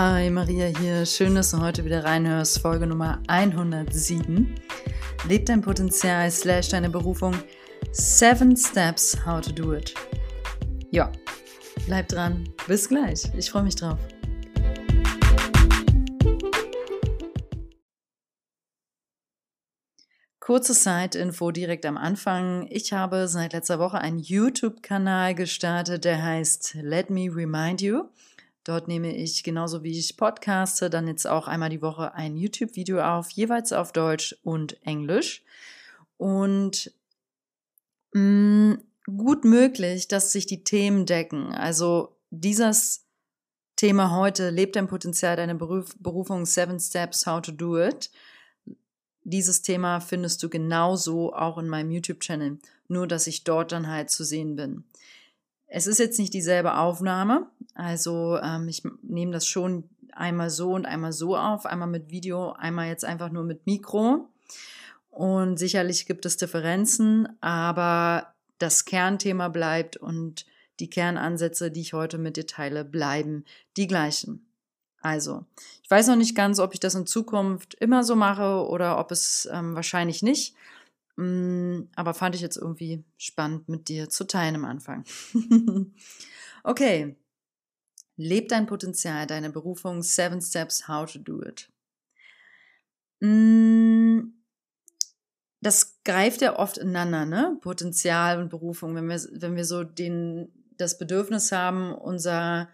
Hi, Maria hier. Schön, dass du heute wieder reinhörst. Folge Nummer 107. Leb dein Potenzial slash deine Berufung. Seven Steps How to Do It. Ja, bleib dran. Bis gleich. Ich freue mich drauf. Kurze Side-Info direkt am Anfang. Ich habe seit letzter Woche einen YouTube-Kanal gestartet, der heißt Let Me Remind You. Dort nehme ich genauso wie ich podcaste, dann jetzt auch einmal die Woche ein YouTube-Video auf, jeweils auf Deutsch und Englisch. Und mh, mm, gut möglich, dass sich die Themen decken. Also dieses Thema heute, lebt dein Potenzial, deine Beruf, Berufung, Seven Steps, How to Do It dieses Thema findest du genauso auch in meinem YouTube-Channel, nur dass ich dort dann halt zu sehen bin. Es ist jetzt nicht dieselbe Aufnahme, also ähm, ich nehme das schon einmal so und einmal so auf, einmal mit Video, einmal jetzt einfach nur mit Mikro. Und sicherlich gibt es Differenzen, aber das Kernthema bleibt und die Kernansätze, die ich heute mit dir teile, bleiben die gleichen. Also, ich weiß noch nicht ganz, ob ich das in Zukunft immer so mache oder ob es ähm, wahrscheinlich nicht. Mm, aber fand ich jetzt irgendwie spannend mit dir zu teilen am Anfang. okay. Leb dein Potenzial, deine Berufung, Seven Steps, How to Do It. Mm, das greift ja oft ineinander, ne? Potenzial und Berufung. Wenn wir, wenn wir so den, das Bedürfnis haben, unser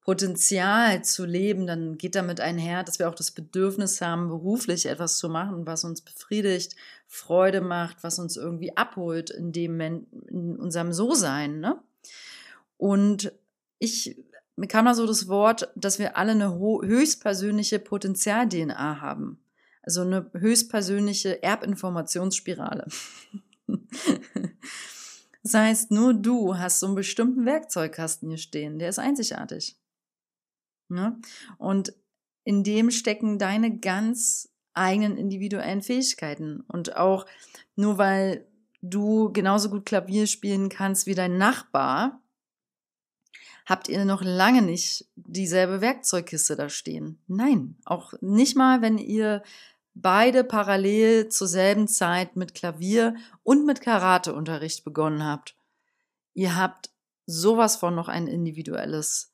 Potenzial zu leben, dann geht damit einher, dass wir auch das Bedürfnis haben, beruflich etwas zu machen, was uns befriedigt, Freude macht, was uns irgendwie abholt in dem in unserem So-Sein. Ne? Und ich mir kam da so das Wort, dass wir alle eine höchstpersönliche Potenzial-DNA haben. Also eine höchstpersönliche Erbinformationsspirale. das heißt, nur du hast so einen bestimmten Werkzeugkasten hier stehen, der ist einzigartig. Ne? Und in dem stecken deine ganz eigenen individuellen Fähigkeiten. Und auch nur weil du genauso gut Klavier spielen kannst wie dein Nachbar, habt ihr noch lange nicht dieselbe Werkzeugkiste da stehen. Nein, auch nicht mal, wenn ihr beide parallel zur selben Zeit mit Klavier und mit Karateunterricht begonnen habt. Ihr habt sowas von noch ein individuelles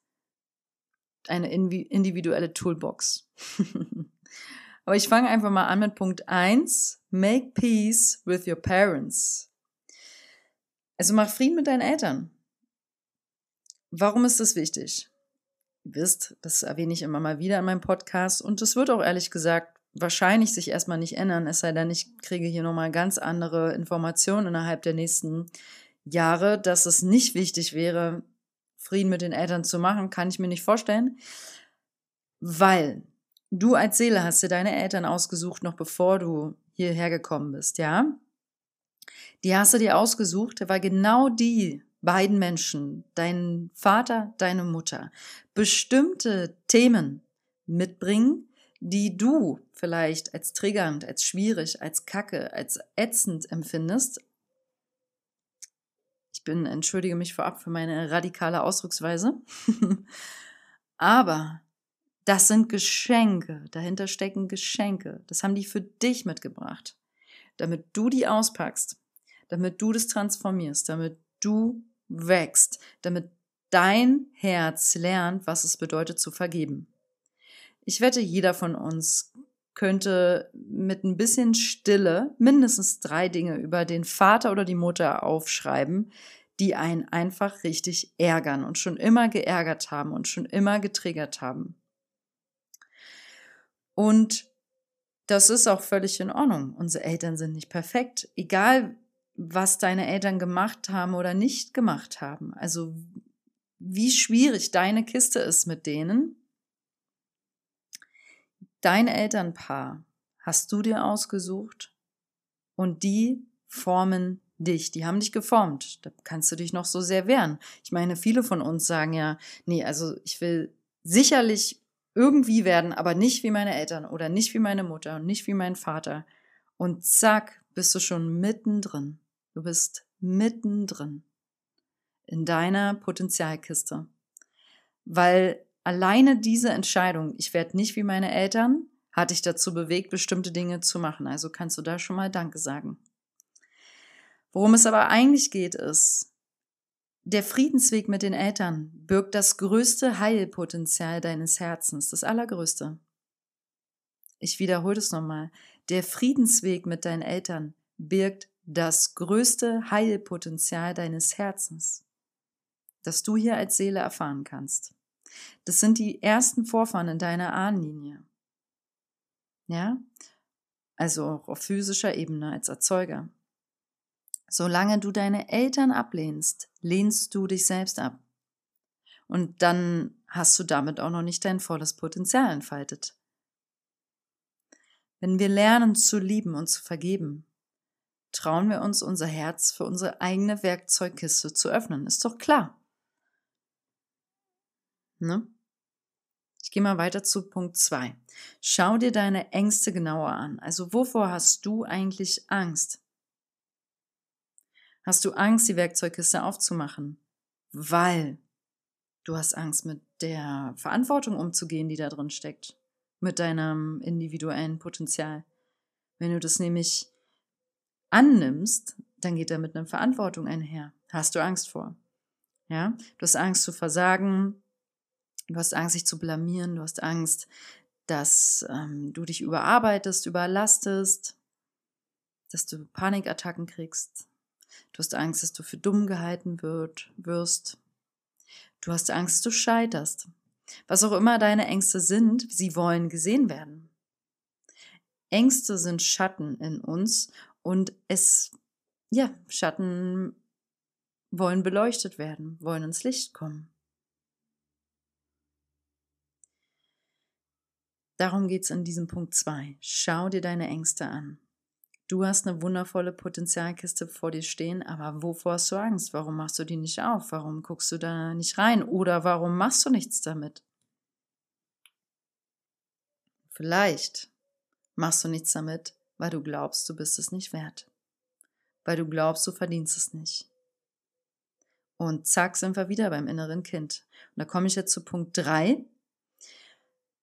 eine individuelle Toolbox. Aber ich fange einfach mal an mit Punkt 1. Make peace with your parents. Also mach Frieden mit deinen Eltern. Warum ist das wichtig? Ihr wisst, das erwähne ich immer mal wieder in meinem Podcast und das wird auch ehrlich gesagt wahrscheinlich sich erstmal nicht ändern, es sei denn, ich kriege hier nochmal ganz andere Informationen innerhalb der nächsten Jahre, dass es nicht wichtig wäre, Frieden mit den Eltern zu machen, kann ich mir nicht vorstellen, weil du als Seele hast dir deine Eltern ausgesucht, noch bevor du hierher gekommen bist, ja? Die hast du dir ausgesucht, weil genau die beiden Menschen, dein Vater, deine Mutter, bestimmte Themen mitbringen, die du vielleicht als triggernd, als schwierig, als kacke, als ätzend empfindest, ich bin, entschuldige mich vorab für meine radikale Ausdrucksweise. Aber das sind Geschenke. Dahinter stecken Geschenke. Das haben die für dich mitgebracht. Damit du die auspackst. Damit du das transformierst. Damit du wächst. Damit dein Herz lernt, was es bedeutet zu vergeben. Ich wette, jeder von uns könnte mit ein bisschen Stille mindestens drei Dinge über den Vater oder die Mutter aufschreiben, die einen einfach richtig ärgern und schon immer geärgert haben und schon immer getriggert haben. Und das ist auch völlig in Ordnung. Unsere Eltern sind nicht perfekt, egal was deine Eltern gemacht haben oder nicht gemacht haben. Also wie schwierig deine Kiste ist mit denen, Dein Elternpaar hast du dir ausgesucht und die formen dich, die haben dich geformt. Da kannst du dich noch so sehr wehren. Ich meine, viele von uns sagen ja, nee, also ich will sicherlich irgendwie werden, aber nicht wie meine Eltern oder nicht wie meine Mutter und nicht wie mein Vater. Und zack, bist du schon mittendrin. Du bist mittendrin in deiner Potenzialkiste. Weil alleine diese Entscheidung, ich werde nicht wie meine Eltern, hat dich dazu bewegt, bestimmte Dinge zu machen. Also kannst du da schon mal Danke sagen. Worum es aber eigentlich geht, ist, der Friedensweg mit den Eltern birgt das größte Heilpotenzial deines Herzens, das allergrößte. Ich wiederhole es nochmal. Der Friedensweg mit deinen Eltern birgt das größte Heilpotenzial deines Herzens, das du hier als Seele erfahren kannst. Das sind die ersten Vorfahren in deiner Ahnenlinie. Ja? Also auch auf physischer Ebene als Erzeuger. Solange du deine Eltern ablehnst, lehnst du dich selbst ab. Und dann hast du damit auch noch nicht dein volles Potenzial entfaltet. Wenn wir lernen zu lieben und zu vergeben, trauen wir uns unser Herz für unsere eigene Werkzeugkiste zu öffnen. Ist doch klar. Ne? Ich gehe mal weiter zu Punkt 2. Schau dir deine Ängste genauer an. Also wovor hast du eigentlich Angst? Hast du Angst, die Werkzeugkiste aufzumachen? Weil du hast Angst, mit der Verantwortung umzugehen, die da drin steckt. Mit deinem individuellen Potenzial. Wenn du das nämlich annimmst, dann geht da mit einer Verantwortung einher. Hast du Angst vor? Ja, du hast Angst zu versagen, du hast Angst, dich zu blamieren, du hast Angst, dass ähm, du dich überarbeitest, überlastest, dass du Panikattacken kriegst, Du hast Angst, dass du für dumm gehalten wird, wirst. Du hast Angst, dass du scheiterst. Was auch immer deine Ängste sind, sie wollen gesehen werden. Ängste sind Schatten in uns und es, ja, Schatten wollen beleuchtet werden, wollen ins Licht kommen. Darum geht es in diesem Punkt 2. Schau dir deine Ängste an. Du hast eine wundervolle Potenzialkiste vor dir stehen, aber wovor hast du Angst? Warum machst du die nicht auf? Warum guckst du da nicht rein? Oder warum machst du nichts damit? Vielleicht machst du nichts damit, weil du glaubst, du bist es nicht wert. Weil du glaubst, du verdienst es nicht. Und zack, sind wir wieder beim inneren Kind. Und da komme ich jetzt zu Punkt 3.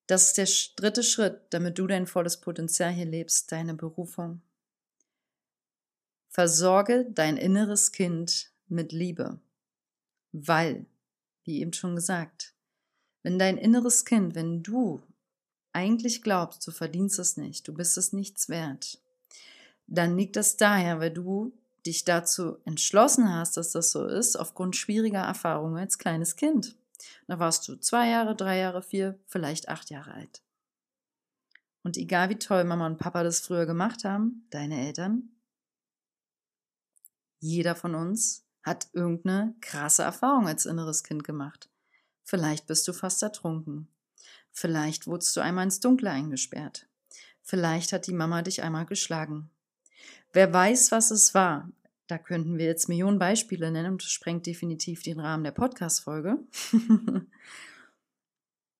Das ist der dritte Schritt, damit du dein volles Potenzial hier lebst, deine Berufung. Versorge dein inneres Kind mit Liebe, weil, wie eben schon gesagt, wenn dein inneres Kind, wenn du eigentlich glaubst, du verdienst es nicht, du bist es nichts wert, dann liegt das daher, weil du dich dazu entschlossen hast, dass das so ist, aufgrund schwieriger Erfahrungen als kleines Kind. Da warst du zwei Jahre, drei Jahre, vier, vielleicht acht Jahre alt. Und egal wie toll Mama und Papa das früher gemacht haben, deine Eltern, jeder von uns hat irgendeine krasse Erfahrung als inneres Kind gemacht. Vielleicht bist du fast ertrunken. Vielleicht wurdest du einmal ins Dunkle eingesperrt. Vielleicht hat die Mama dich einmal geschlagen. Wer weiß, was es war, da könnten wir jetzt Millionen Beispiele nennen und das sprengt definitiv den Rahmen der Podcast-Folge.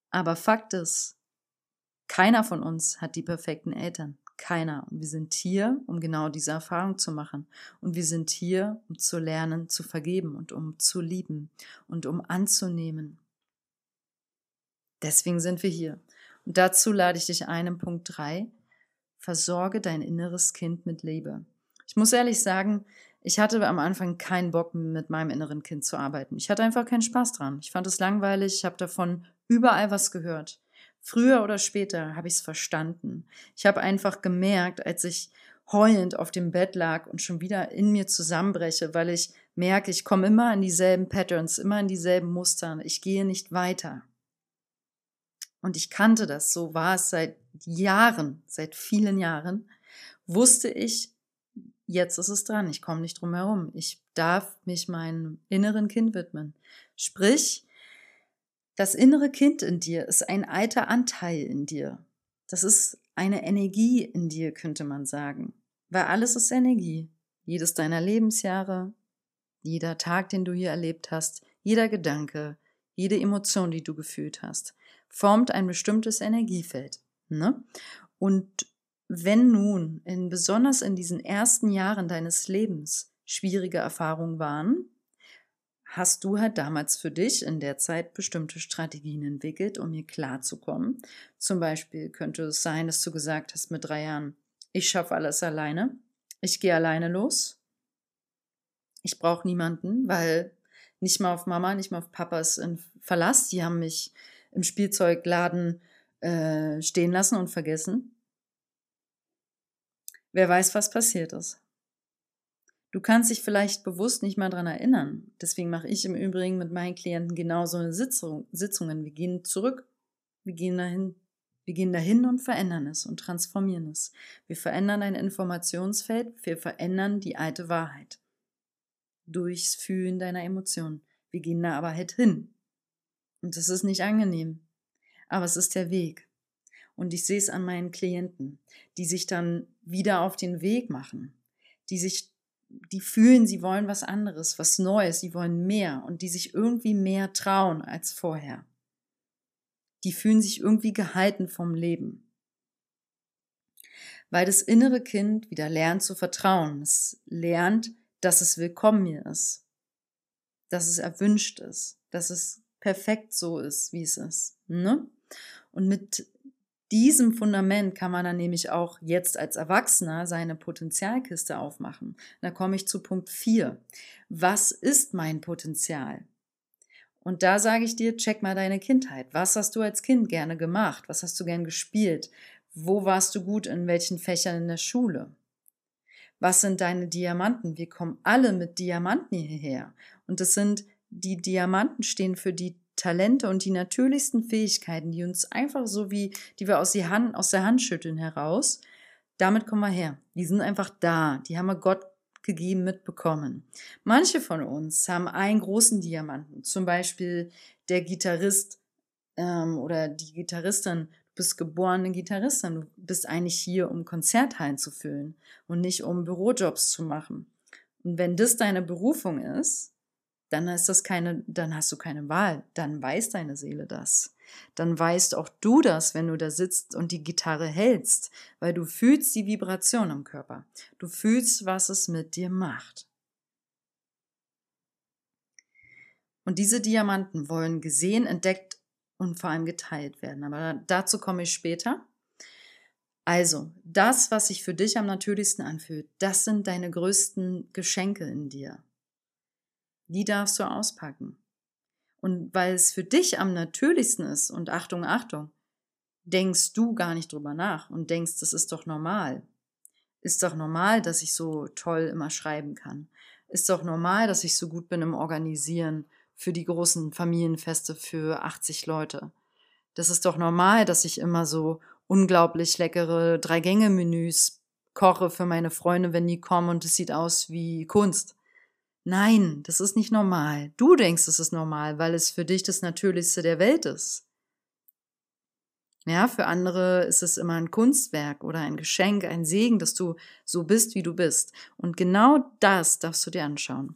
Aber Fakt ist, keiner von uns hat die perfekten Eltern. Keiner. Und wir sind hier, um genau diese Erfahrung zu machen. Und wir sind hier, um zu lernen, zu vergeben und um zu lieben und um anzunehmen. Deswegen sind wir hier. Und dazu lade ich dich ein im Punkt 3. Versorge dein inneres Kind mit Liebe. Ich muss ehrlich sagen, ich hatte am Anfang keinen Bock, mit meinem inneren Kind zu arbeiten. Ich hatte einfach keinen Spaß dran. Ich fand es langweilig, ich habe davon überall was gehört. Früher oder später habe ich es verstanden. Ich habe einfach gemerkt, als ich heulend auf dem Bett lag und schon wieder in mir zusammenbreche, weil ich merke, ich komme immer in dieselben Patterns, immer in dieselben Mustern. Ich gehe nicht weiter. Und ich kannte das, so war es seit Jahren, seit vielen Jahren, wusste ich, jetzt ist es dran, ich komme nicht drum herum. Ich darf mich meinem inneren Kind widmen. Sprich, das innere Kind in dir ist ein alter Anteil in dir. Das ist eine Energie in dir, könnte man sagen. Weil alles ist Energie. Jedes deiner Lebensjahre, jeder Tag, den du hier erlebt hast, jeder Gedanke, jede Emotion, die du gefühlt hast, formt ein bestimmtes Energiefeld. Ne? Und wenn nun, in, besonders in diesen ersten Jahren deines Lebens, schwierige Erfahrungen waren, hast du halt damals für dich in der Zeit bestimmte Strategien entwickelt, um hier klarzukommen. Zum Beispiel könnte es sein, dass du gesagt hast mit drei Jahren, ich schaffe alles alleine, ich gehe alleine los, ich brauche niemanden, weil nicht mal auf Mama, nicht mal auf Papas Verlass, die haben mich im Spielzeugladen äh, stehen lassen und vergessen. Wer weiß, was passiert ist. Du kannst dich vielleicht bewusst nicht mal daran erinnern. Deswegen mache ich im Übrigen mit meinen Klienten genau so eine Sitzung, Sitzungen. Wir gehen zurück, wir gehen dahin, wir gehen dahin und verändern es und transformieren es. Wir verändern ein Informationsfeld, wir verändern die alte Wahrheit. Durchs Fühlen deiner Emotionen. Wir gehen da aber halt hin. Und das ist nicht angenehm. Aber es ist der Weg. Und ich sehe es an meinen Klienten, die sich dann wieder auf den Weg machen, die sich die fühlen, sie wollen was anderes, was Neues, sie wollen mehr und die sich irgendwie mehr trauen als vorher. Die fühlen sich irgendwie gehalten vom Leben. Weil das innere Kind wieder lernt zu vertrauen. Es lernt, dass es willkommen hier ist. Dass es erwünscht ist. Dass es perfekt so ist, wie es ist. Ne? Und mit diesem Fundament kann man dann nämlich auch jetzt als Erwachsener seine Potenzialkiste aufmachen. Da komme ich zu Punkt 4. Was ist mein Potenzial? Und da sage ich dir, check mal deine Kindheit. Was hast du als Kind gerne gemacht? Was hast du gern gespielt? Wo warst du gut in welchen Fächern in der Schule? Was sind deine Diamanten? Wir kommen alle mit Diamanten hierher. Und das sind, die Diamanten stehen für die Talente und die natürlichsten Fähigkeiten, die uns einfach so wie, die wir aus, die Hand, aus der Hand schütteln heraus, damit kommen wir her. Die sind einfach da. Die haben wir Gott gegeben mitbekommen. Manche von uns haben einen großen Diamanten, zum Beispiel der Gitarrist ähm, oder die Gitarristin. Du bist geborene Gitarristin. Du bist eigentlich hier, um Konzerthallen zu füllen und nicht um Bürojobs zu machen. Und wenn das deine Berufung ist, dann ist das keine, dann hast du keine Wahl. Dann weiß deine Seele das. Dann weißt auch du das, wenn du da sitzt und die Gitarre hältst, weil du fühlst die Vibration im Körper. Du fühlst, was es mit dir macht. Und diese Diamanten wollen gesehen, entdeckt und vor allem geteilt werden. Aber dazu komme ich später. Also, das, was sich für dich am natürlichsten anfühlt, das sind deine größten Geschenke in dir die darfst du auspacken. Und weil es für dich am natürlichsten ist, und Achtung, Achtung, denkst du gar nicht drüber nach und denkst, das ist doch normal. Ist doch normal, dass ich so toll immer schreiben kann. Ist doch normal, dass ich so gut bin im Organisieren für die großen Familienfeste für 80 Leute. Das ist doch normal, dass ich immer so unglaublich leckere Drei-Gänge-Menüs koche für meine Freunde, wenn die kommen und es sieht aus wie Kunst. Nein, das ist nicht normal. Du denkst, es ist normal, weil es für dich das Natürlichste der Welt ist. Ja, für andere ist es immer ein Kunstwerk oder ein Geschenk, ein Segen, dass du so bist, wie du bist. Und genau das darfst du dir anschauen.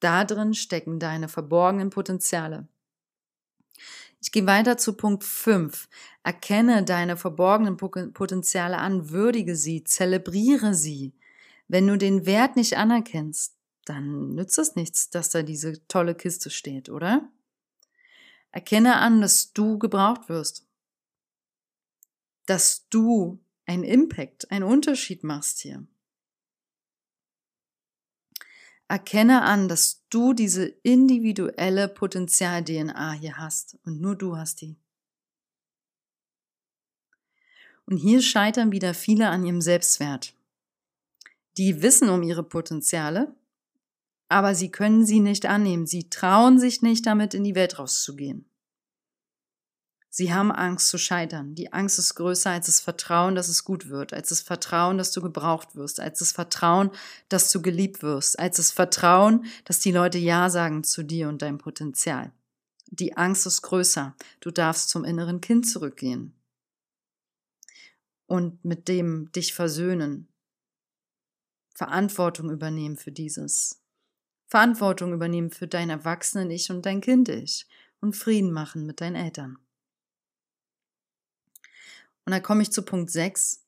Da drin stecken deine verborgenen Potenziale. Ich gehe weiter zu Punkt 5. Erkenne deine verborgenen Potenziale an, würdige sie, zelebriere sie. Wenn du den Wert nicht anerkennst, dann nützt es nichts, dass da diese tolle Kiste steht, oder? Erkenne an, dass du gebraucht wirst. Dass du einen Impact, einen Unterschied machst hier. Erkenne an, dass du diese individuelle Potenzial-DNA hier hast und nur du hast die. Und hier scheitern wieder viele an ihrem Selbstwert. Die wissen um ihre Potenziale, aber sie können sie nicht annehmen. Sie trauen sich nicht, damit in die Welt rauszugehen. Sie haben Angst zu scheitern. Die Angst ist größer als das Vertrauen, dass es gut wird, als das Vertrauen, dass du gebraucht wirst, als das Vertrauen, dass du geliebt wirst, als das Vertrauen, dass die Leute Ja sagen zu dir und deinem Potenzial. Die Angst ist größer. Du darfst zum inneren Kind zurückgehen und mit dem dich versöhnen, Verantwortung übernehmen für dieses. Verantwortung übernehmen für dein Erwachsenen-Ich und dein Kind-Ich und Frieden machen mit deinen Eltern. Und da komme ich zu Punkt 6.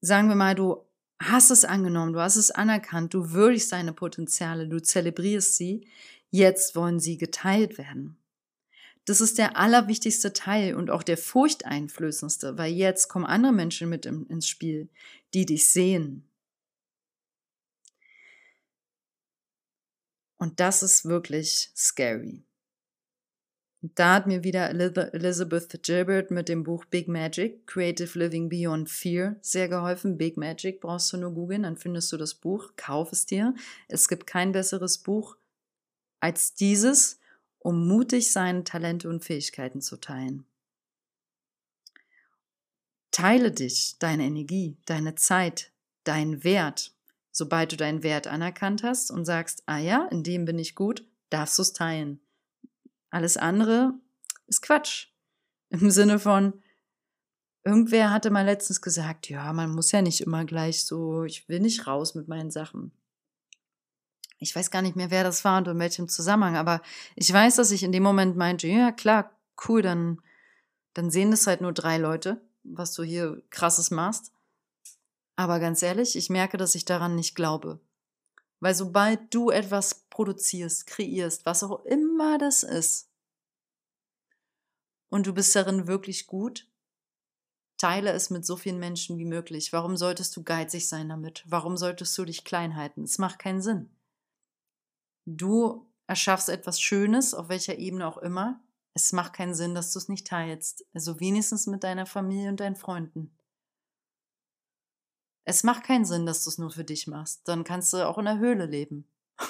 Sagen wir mal, du hast es angenommen, du hast es anerkannt, du würdigst deine Potenziale, du zelebrierst sie. Jetzt wollen sie geteilt werden. Das ist der allerwichtigste Teil und auch der furchteinflößendste, weil jetzt kommen andere Menschen mit ins Spiel, die dich sehen. Und das ist wirklich scary. Und da hat mir wieder Elizabeth Gilbert mit dem Buch Big Magic, Creative Living Beyond Fear, sehr geholfen. Big Magic brauchst du nur googeln, dann findest du das Buch, kauf es dir. Es gibt kein besseres Buch als dieses, um mutig seine Talente und Fähigkeiten zu teilen. Teile dich, deine Energie, deine Zeit, dein Wert. Sobald du deinen Wert anerkannt hast und sagst, ah ja, in dem bin ich gut, darfst du es teilen. Alles andere ist Quatsch. Im Sinne von, irgendwer hatte mal letztens gesagt, ja, man muss ja nicht immer gleich so, ich will nicht raus mit meinen Sachen. Ich weiß gar nicht mehr, wer das war und in welchem Zusammenhang, aber ich weiß, dass ich in dem Moment meinte, ja, klar, cool, dann, dann sehen das halt nur drei Leute, was du hier krasses machst. Aber ganz ehrlich, ich merke, dass ich daran nicht glaube. Weil sobald du etwas produzierst, kreierst, was auch immer das ist, und du bist darin wirklich gut, teile es mit so vielen Menschen wie möglich. Warum solltest du geizig sein damit? Warum solltest du dich klein halten? Es macht keinen Sinn. Du erschaffst etwas Schönes, auf welcher Ebene auch immer. Es macht keinen Sinn, dass du es nicht teilst. Also wenigstens mit deiner Familie und deinen Freunden. Es macht keinen Sinn, dass du es nur für dich machst. Dann kannst du auch in der Höhle leben.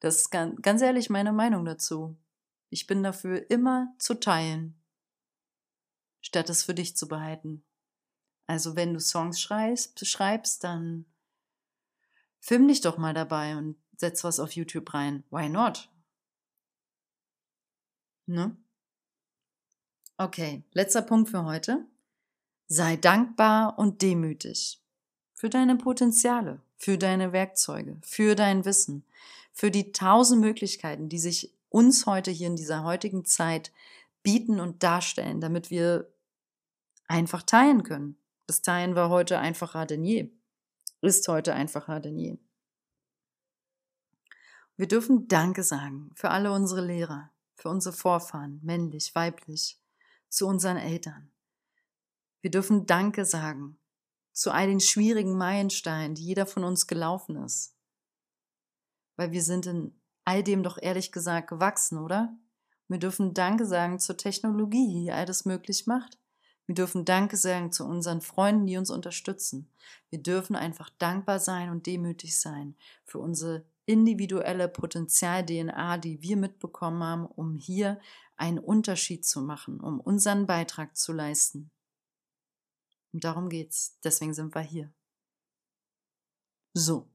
das ist ganz, ganz ehrlich meine Meinung dazu. Ich bin dafür, immer zu teilen, statt es für dich zu behalten. Also wenn du Songs schreibst, schreibst, dann film dich doch mal dabei und setz was auf YouTube rein. Why not? Ne? Okay, letzter Punkt für heute. Sei dankbar und demütig für deine Potenziale, für deine Werkzeuge, für dein Wissen, für die tausend Möglichkeiten, die sich uns heute hier in dieser heutigen Zeit bieten und darstellen, damit wir einfach teilen können. Das Teilen war heute einfacher denn je, ist heute einfacher denn je. Wir dürfen Danke sagen für alle unsere Lehrer, für unsere Vorfahren, männlich, weiblich, zu unseren Eltern, wir dürfen Danke sagen zu all den schwierigen Meilensteinen, die jeder von uns gelaufen ist. Weil wir sind in all dem doch ehrlich gesagt gewachsen, oder? Wir dürfen Danke sagen zur Technologie, die all das möglich macht. Wir dürfen Danke sagen zu unseren Freunden, die uns unterstützen. Wir dürfen einfach dankbar sein und demütig sein für unsere individuelle Potenzial-DNA, die wir mitbekommen haben, um hier einen Unterschied zu machen, um unseren Beitrag zu leisten. Und darum geht's. Deswegen sind wir hier. So.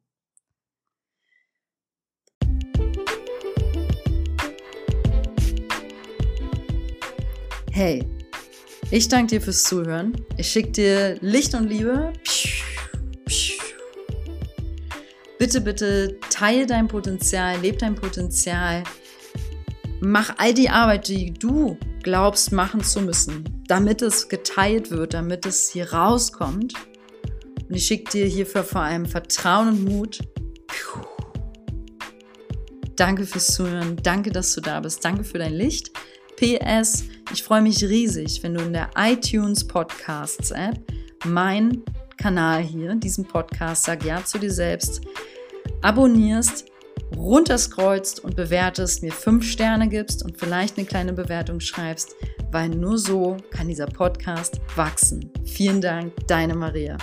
Hey, ich danke dir fürs Zuhören. Ich schicke dir Licht und Liebe. Bitte, bitte teile dein Potenzial, lebe dein Potenzial. Mach all die Arbeit, die du glaubst machen zu müssen, damit es geteilt wird, damit es hier rauskommt. Und ich schicke dir hierfür vor allem Vertrauen und Mut. Danke fürs Zuhören, danke, dass du da bist, danke für dein Licht. PS, ich freue mich riesig, wenn du in der iTunes Podcasts App mein Kanal hier, diesen Podcast, sag ja zu dir selbst, abonnierst runterscrollst und bewertest, mir fünf Sterne gibst und vielleicht eine kleine Bewertung schreibst, weil nur so kann dieser Podcast wachsen. Vielen Dank, deine Maria.